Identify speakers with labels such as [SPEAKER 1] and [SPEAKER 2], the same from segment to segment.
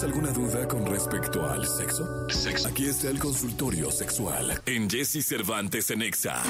[SPEAKER 1] ¿Tienes alguna duda con respecto al sexo? Sexo. Aquí está el consultorio sexual en Jesse Cervantes en Exa.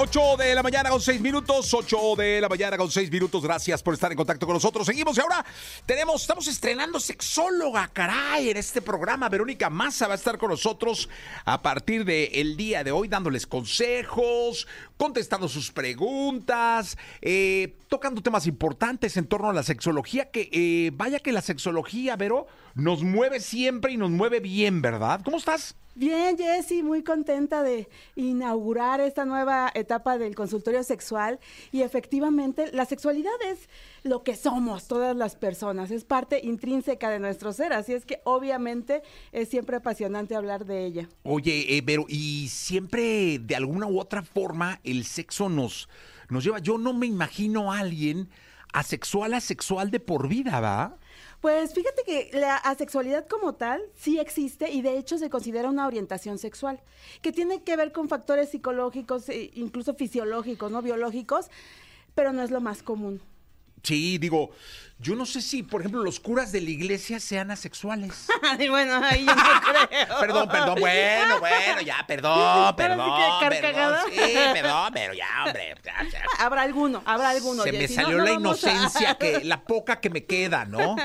[SPEAKER 2] 8 de la mañana con 6 minutos, 8 de la mañana con 6 minutos. Gracias por estar en contacto con nosotros. Seguimos y ahora tenemos, estamos estrenando sexóloga, caray, en este programa. Verónica Massa va a estar con nosotros a partir del día de hoy, dándoles consejos, contestando sus preguntas, eh, tocando temas importantes en torno a la sexología. Que eh, vaya que la sexología, Vero, nos mueve siempre y nos mueve bien, ¿verdad? ¿Cómo estás?
[SPEAKER 3] Bien, Jessy, muy contenta de inaugurar esta nueva etapa del consultorio sexual y efectivamente la sexualidad es lo que somos todas las personas, es parte intrínseca de nuestro ser, así es que obviamente es siempre apasionante hablar de ella.
[SPEAKER 2] Oye, eh, pero y siempre de alguna u otra forma el sexo nos, nos lleva, yo no me imagino a alguien asexual, asexual de por vida, ¿va?
[SPEAKER 3] Pues fíjate que la asexualidad como tal sí existe y de hecho se considera una orientación sexual, que tiene que ver con factores psicológicos, e incluso fisiológicos, no biológicos, pero no es lo más común.
[SPEAKER 2] Sí, digo, yo no sé si, por ejemplo, los curas de la iglesia sean asexuales.
[SPEAKER 3] Bueno, ahí yo no creo.
[SPEAKER 2] perdón, perdón, bueno, bueno, ya, perdón, perdón. perdón sí, perdón, pero ya, hombre. Ya, ya.
[SPEAKER 3] Habrá alguno, habrá alguno.
[SPEAKER 2] Se me salió la inocencia, que, la poca que me queda, ¿no?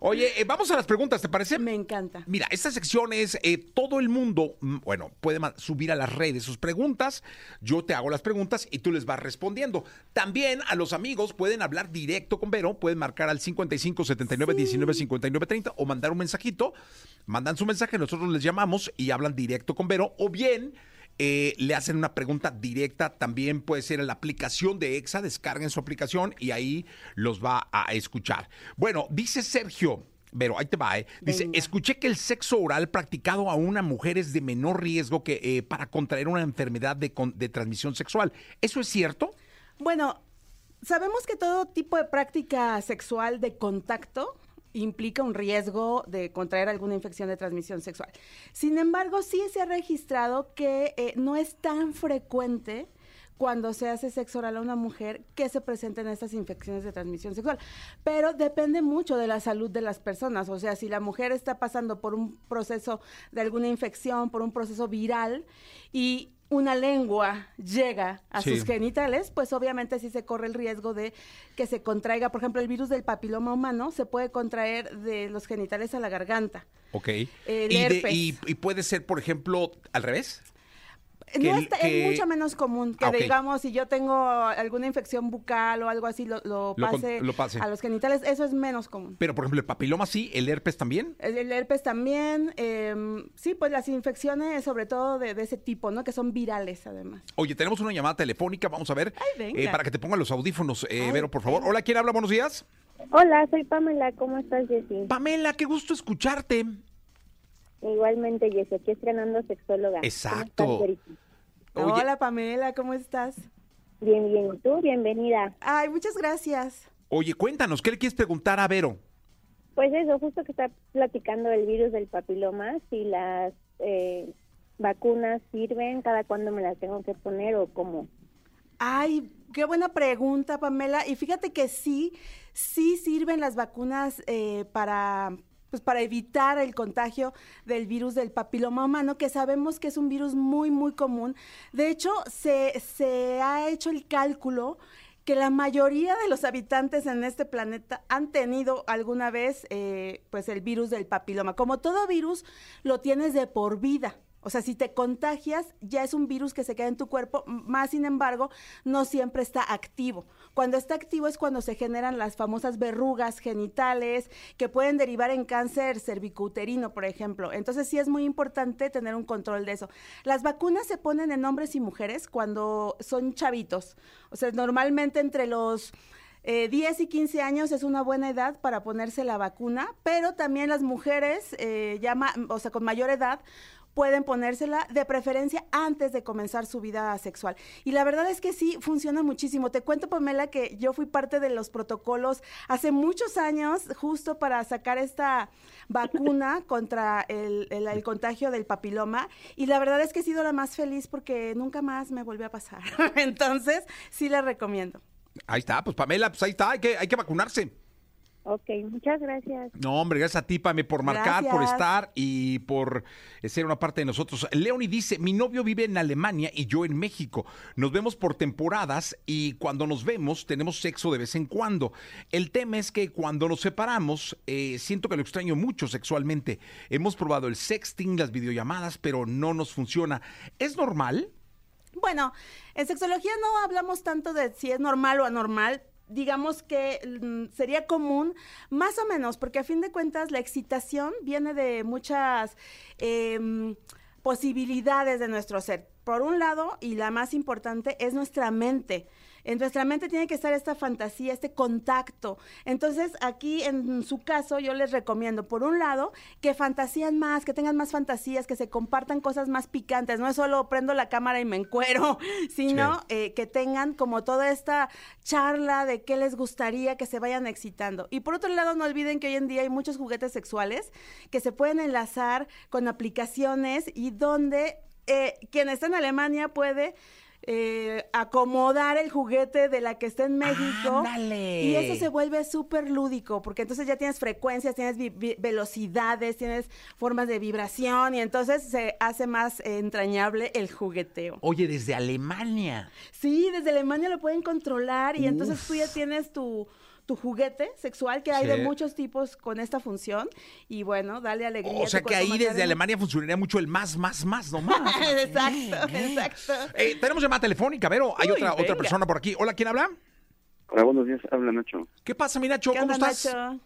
[SPEAKER 2] Oye, eh, vamos a las preguntas, ¿te parece?
[SPEAKER 3] Me encanta.
[SPEAKER 2] Mira, esta sección es eh, todo el mundo, mm, bueno, puede subir a las redes sus preguntas, yo te hago las preguntas y tú les vas respondiendo. También a los amigos pueden hablar directo con Vero, pueden marcar al 55 79 19 59 30 o mandar un mensajito, mandan su mensaje, nosotros les llamamos y hablan directo con Vero o bien... Eh, le hacen una pregunta directa, también puede ser en la aplicación de EXA, descarguen su aplicación y ahí los va a escuchar. Bueno, dice Sergio, pero ahí te va, ¿eh? Dice, escuché que el sexo oral practicado a una mujer es de menor riesgo que eh, para contraer una enfermedad de, de transmisión sexual. ¿Eso es cierto?
[SPEAKER 3] Bueno, sabemos que todo tipo de práctica sexual de contacto implica un riesgo de contraer alguna infección de transmisión sexual. Sin embargo, sí se ha registrado que eh, no es tan frecuente cuando se hace sexo oral a una mujer que se presenten estas infecciones de transmisión sexual. Pero depende mucho de la salud de las personas. O sea, si la mujer está pasando por un proceso de alguna infección, por un proceso viral y una lengua llega a sus genitales, pues obviamente sí se corre el riesgo de que se contraiga, por ejemplo, el virus del papiloma humano se puede contraer de los genitales a la garganta.
[SPEAKER 2] Ok. y, y, puede ser, por ejemplo, al revés?
[SPEAKER 3] No es mucho menos común que digamos si yo tengo alguna infección bucal o algo así lo, pase, a los genitales, eso es menos común.
[SPEAKER 2] Pero por ejemplo el papiloma sí, el herpes también.
[SPEAKER 3] El, herpes también, em, sí, pues las infecciones sobre todo de, ese tipo, ¿no? Que son virales además.
[SPEAKER 2] Oye, tenemos una llamada telefónica, vamos a ver, eh, para que te pongan los audífonos, eh, Vero, por favor. Hola, ¿quién habla? Buenos días.
[SPEAKER 4] Hola, soy Pamela, ¿cómo estás, Jessy?
[SPEAKER 2] Pamela, qué gusto escucharte.
[SPEAKER 4] Igualmente, Jessy, aquí estrenando sexóloga.
[SPEAKER 2] Exacto.
[SPEAKER 3] Hola Pamela, ¿cómo estás?
[SPEAKER 4] Bien, bien. ¿Y tú? Bienvenida.
[SPEAKER 3] Ay, muchas gracias.
[SPEAKER 2] Oye, cuéntanos, ¿qué le quieres preguntar a Vero?
[SPEAKER 4] Pues eso, justo que está platicando el virus del papiloma, si las eh, vacunas sirven, cada cuándo me las tengo que poner o cómo.
[SPEAKER 3] Ay, qué buena pregunta, Pamela. Y fíjate que sí, sí sirven las vacunas eh, para pues para evitar el contagio del virus del papiloma humano, que sabemos que es un virus muy, muy común. De hecho, se, se ha hecho el cálculo que la mayoría de los habitantes en este planeta han tenido alguna vez eh, pues el virus del papiloma. Como todo virus, lo tienes de por vida. O sea, si te contagias, ya es un virus que se queda en tu cuerpo, más sin embargo, no siempre está activo. Cuando está activo es cuando se generan las famosas verrugas genitales que pueden derivar en cáncer cervicouterino, por ejemplo. Entonces sí es muy importante tener un control de eso. Las vacunas se ponen en hombres y mujeres cuando son chavitos. O sea, normalmente entre los Eh, 10 y 15 años es una buena edad para ponerse la vacuna, pero también las mujeres eh, ya ma- o sea, con mayor edad pueden ponérsela de preferencia antes de comenzar su vida sexual. Y la verdad es que sí, funciona muchísimo. Te cuento, Pamela, que yo fui parte de los protocolos hace muchos años justo para sacar esta vacuna contra el, el- el contagio del papiloma. Y la verdad es que he sido la más feliz porque nunca más me volvió a pasar. Entonces, sí la recomiendo.
[SPEAKER 2] Ahí está, pues Pamela, pues ahí está, hay que, hay que vacunarse.
[SPEAKER 4] Ok, muchas gracias.
[SPEAKER 2] No, hombre, gracias a ti, Pame, por marcar, por estar y por eh, ser una parte de nosotros. Leonie dice, mi novio vive en Alemania y yo en México. Nos vemos por temporadas y cuando nos vemos tenemos sexo de vez en cuando. El tema es que cuando nos separamos, eh, siento que lo extraño mucho sexualmente. Hemos probado el sexting, las videollamadas, pero no nos funciona. ¿Es normal?
[SPEAKER 3] Bueno, en sexología no hablamos tanto de si es normal o anormal. Digamos que mm, sería común, más o menos, porque a fin de cuentas la excitación viene de muchas em, posibilidades de nuestro ser. Por un lado, y la más importante, es nuestra mente. En nuestra mente tiene que estar esta fantasía, este contacto. Entonces, aquí en su caso, yo les recomiendo, por un lado, que fantasían más, que tengan más fantasías, que se compartan cosas más picantes. No es solo prendo la cámara y me encuero, sino eh, que tengan como toda esta charla de qué les gustaría que se vayan excitando. Y por otro lado, no olviden que hoy en día hay muchos juguetes sexuales que se pueden enlazar con aplicaciones y donde eh, quien está en Alemania puede eh, acomodar el juguete de la que está en México.
[SPEAKER 2] ¡Ándale!
[SPEAKER 3] Y eso se vuelve súper lúdico, porque entonces ya tienes frecuencias, tienes velocidades, tienes formas de vibración y entonces se hace más entrañable el jugueteo.
[SPEAKER 2] Oye, desde Alemania.
[SPEAKER 3] Sí, desde Alemania lo pueden controlar y entonces tú ya tienes tu, tu juguete sexual, que hay
[SPEAKER 2] Sí.
[SPEAKER 3] de muchos tipos con esta función. Y bueno, dale alegría.
[SPEAKER 2] O sea que ahí desde. Alemania funcionaría mucho el más, más, más, no más.
[SPEAKER 3] exacto, exacto.
[SPEAKER 2] Eh, tenemos llamada telefónica, Vero. Hay
[SPEAKER 3] Uy,
[SPEAKER 2] otra, otra persona por aquí. Hola, ¿quién habla?
[SPEAKER 5] Hola, buenos días, habla Nacho.
[SPEAKER 2] ¿Qué pasa, mi Nacho?
[SPEAKER 3] ¿Qué
[SPEAKER 2] ¿Cómo
[SPEAKER 3] onda,
[SPEAKER 2] estás?
[SPEAKER 3] Nacho?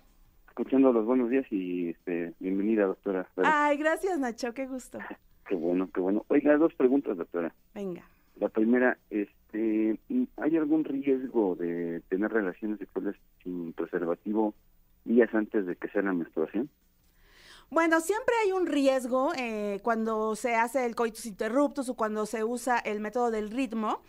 [SPEAKER 5] Escuchando los buenos días y este, bienvenida, doctora. Pero,
[SPEAKER 3] Ay, gracias, Nacho, qué gusto.
[SPEAKER 5] Qué bueno, qué bueno. Oiga, dos preguntas, doctora.
[SPEAKER 3] Venga.
[SPEAKER 5] La primera, este, ¿hay algún riesgo de tener relaciones sexuales sin preservativo días antes de que sea la menstruación?
[SPEAKER 3] Bueno, siempre hay un riesgo eh, cuando se hace el coitus interruptus o cuando se usa el método del ritmo,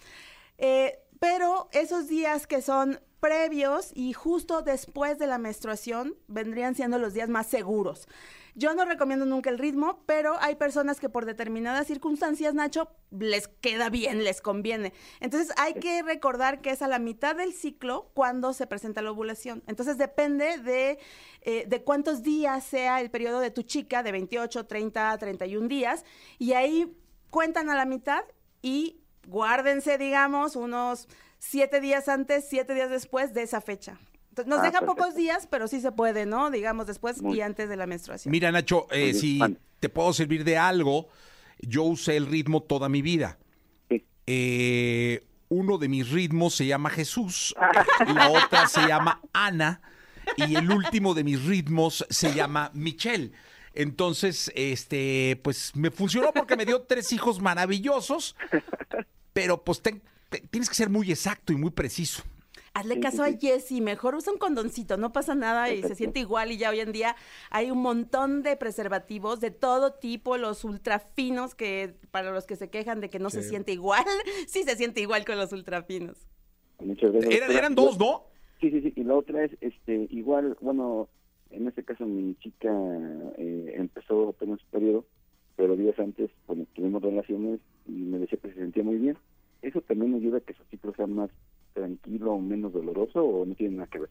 [SPEAKER 3] eh, pero esos días que son previos y justo después de la menstruación vendrían siendo los días más seguros. Yo no recomiendo nunca el ritmo, pero hay personas que por determinadas circunstancias, Nacho, les queda bien, les conviene. Entonces hay que recordar que es a la mitad del ciclo cuando se presenta la ovulación. Entonces depende de, eh, de cuántos días sea el periodo de tu chica, de 28, 30, 31 días, y ahí cuentan a la mitad y guárdense, digamos, unos siete días antes, siete días después de esa fecha. Nos
[SPEAKER 5] Ah,
[SPEAKER 3] deja
[SPEAKER 5] perfecto.
[SPEAKER 3] pocos días, pero sí se puede, ¿no? Digamos, después
[SPEAKER 5] Muy
[SPEAKER 3] y antes de la menstruación.
[SPEAKER 2] Mira, Nacho, eh,
[SPEAKER 5] bien,
[SPEAKER 2] si te puedo servir de algo, yo usé el ritmo toda mi vida.
[SPEAKER 5] Sí.
[SPEAKER 2] Eh, uno de mis ritmos se llama Jesús, la otra se llama Ana y el último de mis ritmos se llama Michelle. Entonces, este, pues me funcionó porque me dio tres hijos maravillosos, pero pues ten- te- tienes que ser muy exacto y muy preciso.
[SPEAKER 3] Hazle
[SPEAKER 5] Sí,
[SPEAKER 3] caso
[SPEAKER 5] sí,
[SPEAKER 3] a Jessy, mejor usa un condoncito, no pasa nada y se siente igual y ya hoy en día hay un montón de preservativos de todo tipo, los ultra finos que para los que se quejan de que no se siente igual, sí se siente igual con los ultra finos.
[SPEAKER 5] Muchas gracias.
[SPEAKER 2] Eran,
[SPEAKER 5] doctora.
[SPEAKER 2] eran dos, ¿no?
[SPEAKER 5] Sí, sí, sí. Y la otra es, este, igual, bueno, en este caso mi chica eh, empezó apenas su periodo, pero días antes, cuando tuvimos relaciones, y me decía que se sentía muy bien. ¿Eso también ayuda a que su ciclo sea más tranquilo o menos doloroso o no tiene nada que ver?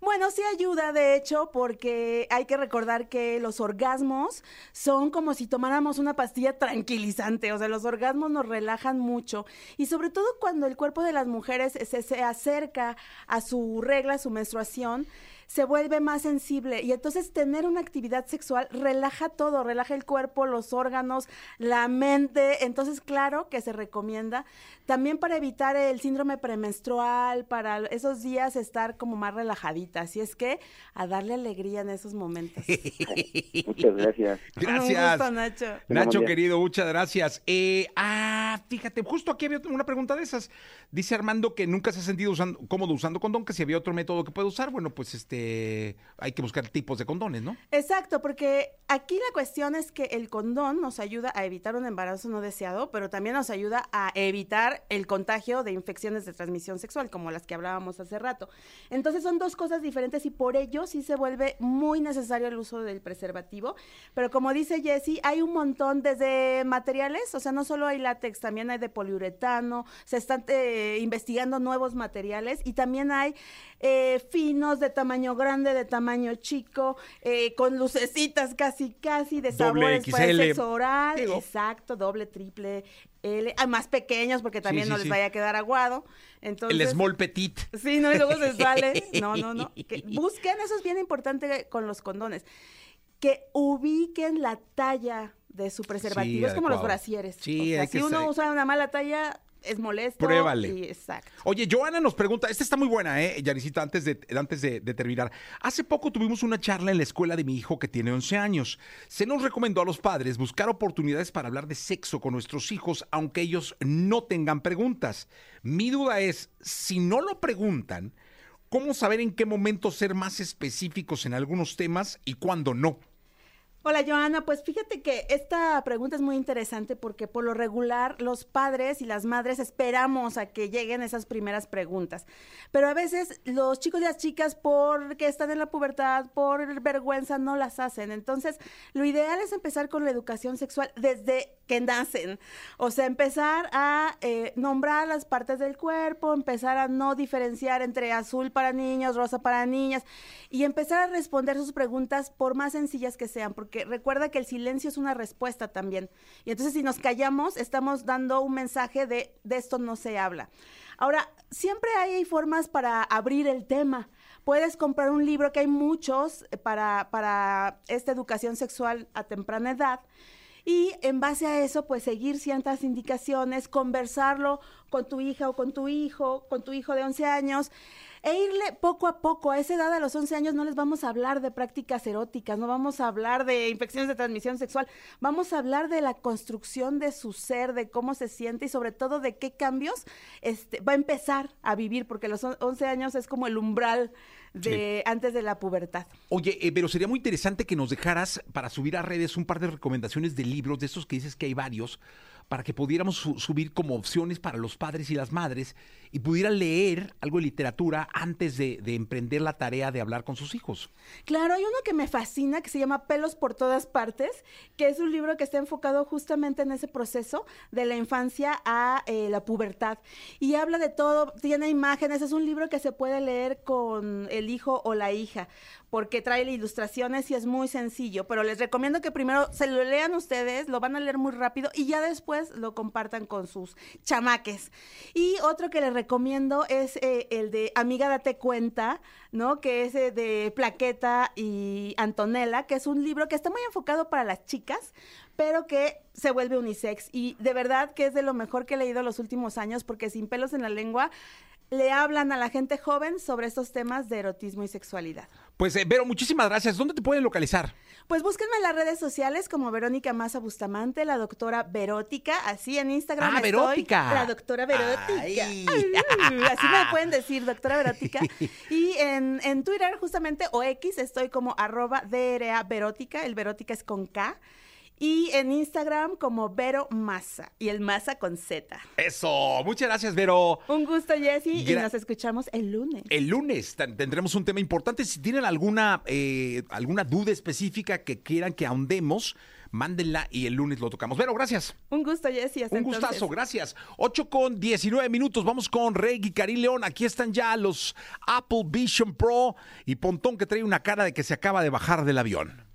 [SPEAKER 3] Bueno, sí ayuda, de hecho, porque hay que recordar que los orgasmos son como si tomáramos una pastilla tranquilizante, o sea, los orgasmos nos relajan mucho y sobre todo cuando el cuerpo de las mujeres se, se acerca a su regla, a su menstruación, se vuelve más sensible y entonces tener una actividad sexual relaja todo, relaja el cuerpo, los órganos, la mente, entonces claro que se recomienda también para evitar el síndrome premenstrual, para esos días estar como más relajadita, así es que a darle alegría en esos momentos.
[SPEAKER 5] Muchas gracias.
[SPEAKER 2] Gracias.
[SPEAKER 3] Un gusto, Nacho.
[SPEAKER 2] Nacho, querido, muchas gracias. Eh, ah, Ah, fíjate, justo aquí había una pregunta de esas. Dice Armando que nunca se ha sentido usando, cómodo usando condón, que si había otro método que puede usar, bueno, pues este hay que buscar tipos de condones, ¿no?
[SPEAKER 3] Exacto, porque aquí la cuestión es que el condón nos ayuda a evitar un embarazo no deseado, pero también nos ayuda a evitar el contagio de infecciones de transmisión sexual, como las que hablábamos hace rato. Entonces son dos cosas diferentes y por ello sí se vuelve muy necesario el uso del preservativo. Pero como dice Jessie, hay un montón desde materiales, o sea, no solo hay látex, también hay de poliuretano, se están eh, investigando nuevos materiales y también hay eh, finos de tamaño grande, de tamaño chico, eh, con lucecitas casi, casi, de
[SPEAKER 2] Doble
[SPEAKER 3] sabores para sexo oral,
[SPEAKER 2] Digo.
[SPEAKER 3] exacto, doble, triple, L, ah, más pequeños porque también
[SPEAKER 2] sí,
[SPEAKER 3] no les
[SPEAKER 2] sí.
[SPEAKER 3] vaya a quedar aguado. Entonces,
[SPEAKER 2] El small petit.
[SPEAKER 3] Sí, no, y luego se sale. No, no, no. Que busquen, eso es bien importante con los condones. Que ubiquen la talla de su preservativo.
[SPEAKER 2] Sí,
[SPEAKER 3] es como los brasieres.
[SPEAKER 2] Sí,
[SPEAKER 3] o sea,
[SPEAKER 2] hay
[SPEAKER 3] si
[SPEAKER 2] que
[SPEAKER 3] uno
[SPEAKER 2] sa-
[SPEAKER 3] usa una mala talla, es molesto.
[SPEAKER 2] Pruébale.
[SPEAKER 3] y- exacto.
[SPEAKER 2] Oye, Joana nos pregunta, esta está muy buena, ¿eh? Yarisita, antes, de, antes de, de terminar. Hace poco tuvimos una charla en la escuela de mi hijo que tiene 11 años. Se nos recomendó a los padres buscar oportunidades para hablar de sexo con nuestros hijos, aunque ellos no tengan preguntas. Mi duda es, si no lo preguntan, ¿cómo saber en qué momento ser más específicos en algunos temas y cuándo no?
[SPEAKER 3] Hola Joana, pues fíjate que esta pregunta es muy interesante porque por lo regular los padres y las madres esperamos a que lleguen esas primeras preguntas, pero a veces los chicos y las chicas porque están en la pubertad, por vergüenza no las hacen. Entonces, lo ideal es empezar con la educación sexual desde que nacen, o sea, empezar a eh, nombrar las partes del cuerpo, empezar a no diferenciar entre azul para niños, rosa para niñas y empezar a responder sus preguntas por más sencillas que sean, recuerda que el silencio es una respuesta también. Y entonces si nos callamos, estamos dando un mensaje de de esto no se habla. Ahora, siempre hay formas para abrir el tema. Puedes comprar un libro, que hay muchos eh, para, para esta educación sexual a temprana edad. Y en base a eso, pues seguir ciertas indicaciones, conversarlo con tu hija o con tu hijo, con tu hijo de 11 años, e irle poco a poco. A esa edad, a los 11 años, no les vamos a hablar de prácticas eróticas, no vamos a hablar de infecciones de transmisión sexual, vamos a hablar de la construcción de su ser, de cómo se siente y sobre todo de qué cambios este, va a empezar a vivir, porque los on- 11 años es como el umbral de antes de la pubertad.
[SPEAKER 2] Oye, eh, pero sería muy interesante que nos dejaras para subir a redes un par de recomendaciones de libros, de esos que dices que hay varios, para que pudiéramos su- subir como opciones para los padres y las madres y pudieran leer algo de literatura antes de, de emprender la tarea de hablar con sus hijos.
[SPEAKER 3] Claro, hay uno que me fascina que se llama Pelos por todas partes, que es un libro que está enfocado justamente en ese proceso de la infancia a eh, la pubertad. Y habla de todo, tiene imágenes, es un libro que se puede leer con el hijo o la hija, porque trae ilustraciones y es muy sencillo, pero les recomiendo que primero se lo lean ustedes, lo van a leer muy rápido y ya después lo compartan con sus chamaques. Y otro que les recomiendo es eh, el de Amiga Date Cuenta, ¿no? Que es eh, de Plaqueta y Antonella, que es un libro que está muy enfocado para las chicas, pero que se vuelve unisex. Y de verdad que es de lo mejor que he leído los últimos años, porque sin pelos en la lengua le hablan a la gente joven sobre estos temas de erotismo y sexualidad.
[SPEAKER 2] Pues, eh, Vero, muchísimas gracias. ¿Dónde te pueden localizar?
[SPEAKER 3] Pues búsquenme en las redes sociales como Verónica Maza Bustamante, la doctora Verótica, así en Instagram
[SPEAKER 2] Ah, Verótica.
[SPEAKER 3] La doctora Verótica.
[SPEAKER 2] Ay.
[SPEAKER 3] Ay, así me pueden decir, doctora Verótica. Y en, en Twitter, justamente, o X, estoy como arroba DRA Verótica, el Verótica es con K. Y en Instagram como Vero Maza, y el Maza con Z.
[SPEAKER 2] Eso, muchas gracias, Vero.
[SPEAKER 3] Un gusto, Jessy, y nos escuchamos el lunes.
[SPEAKER 2] El lunes ten- tendremos un tema importante. Si tienen alguna, eh, alguna duda específica que quieran que ahondemos, mándenla y el lunes lo tocamos. Vero, gracias.
[SPEAKER 3] Un gusto, Jessy.
[SPEAKER 2] Un gustazo,
[SPEAKER 3] entonces.
[SPEAKER 2] gracias. 8 con 19 minutos. Vamos con Rey y León. Aquí están ya los Apple Vision Pro y Pontón que trae una cara de que se acaba de bajar del avión.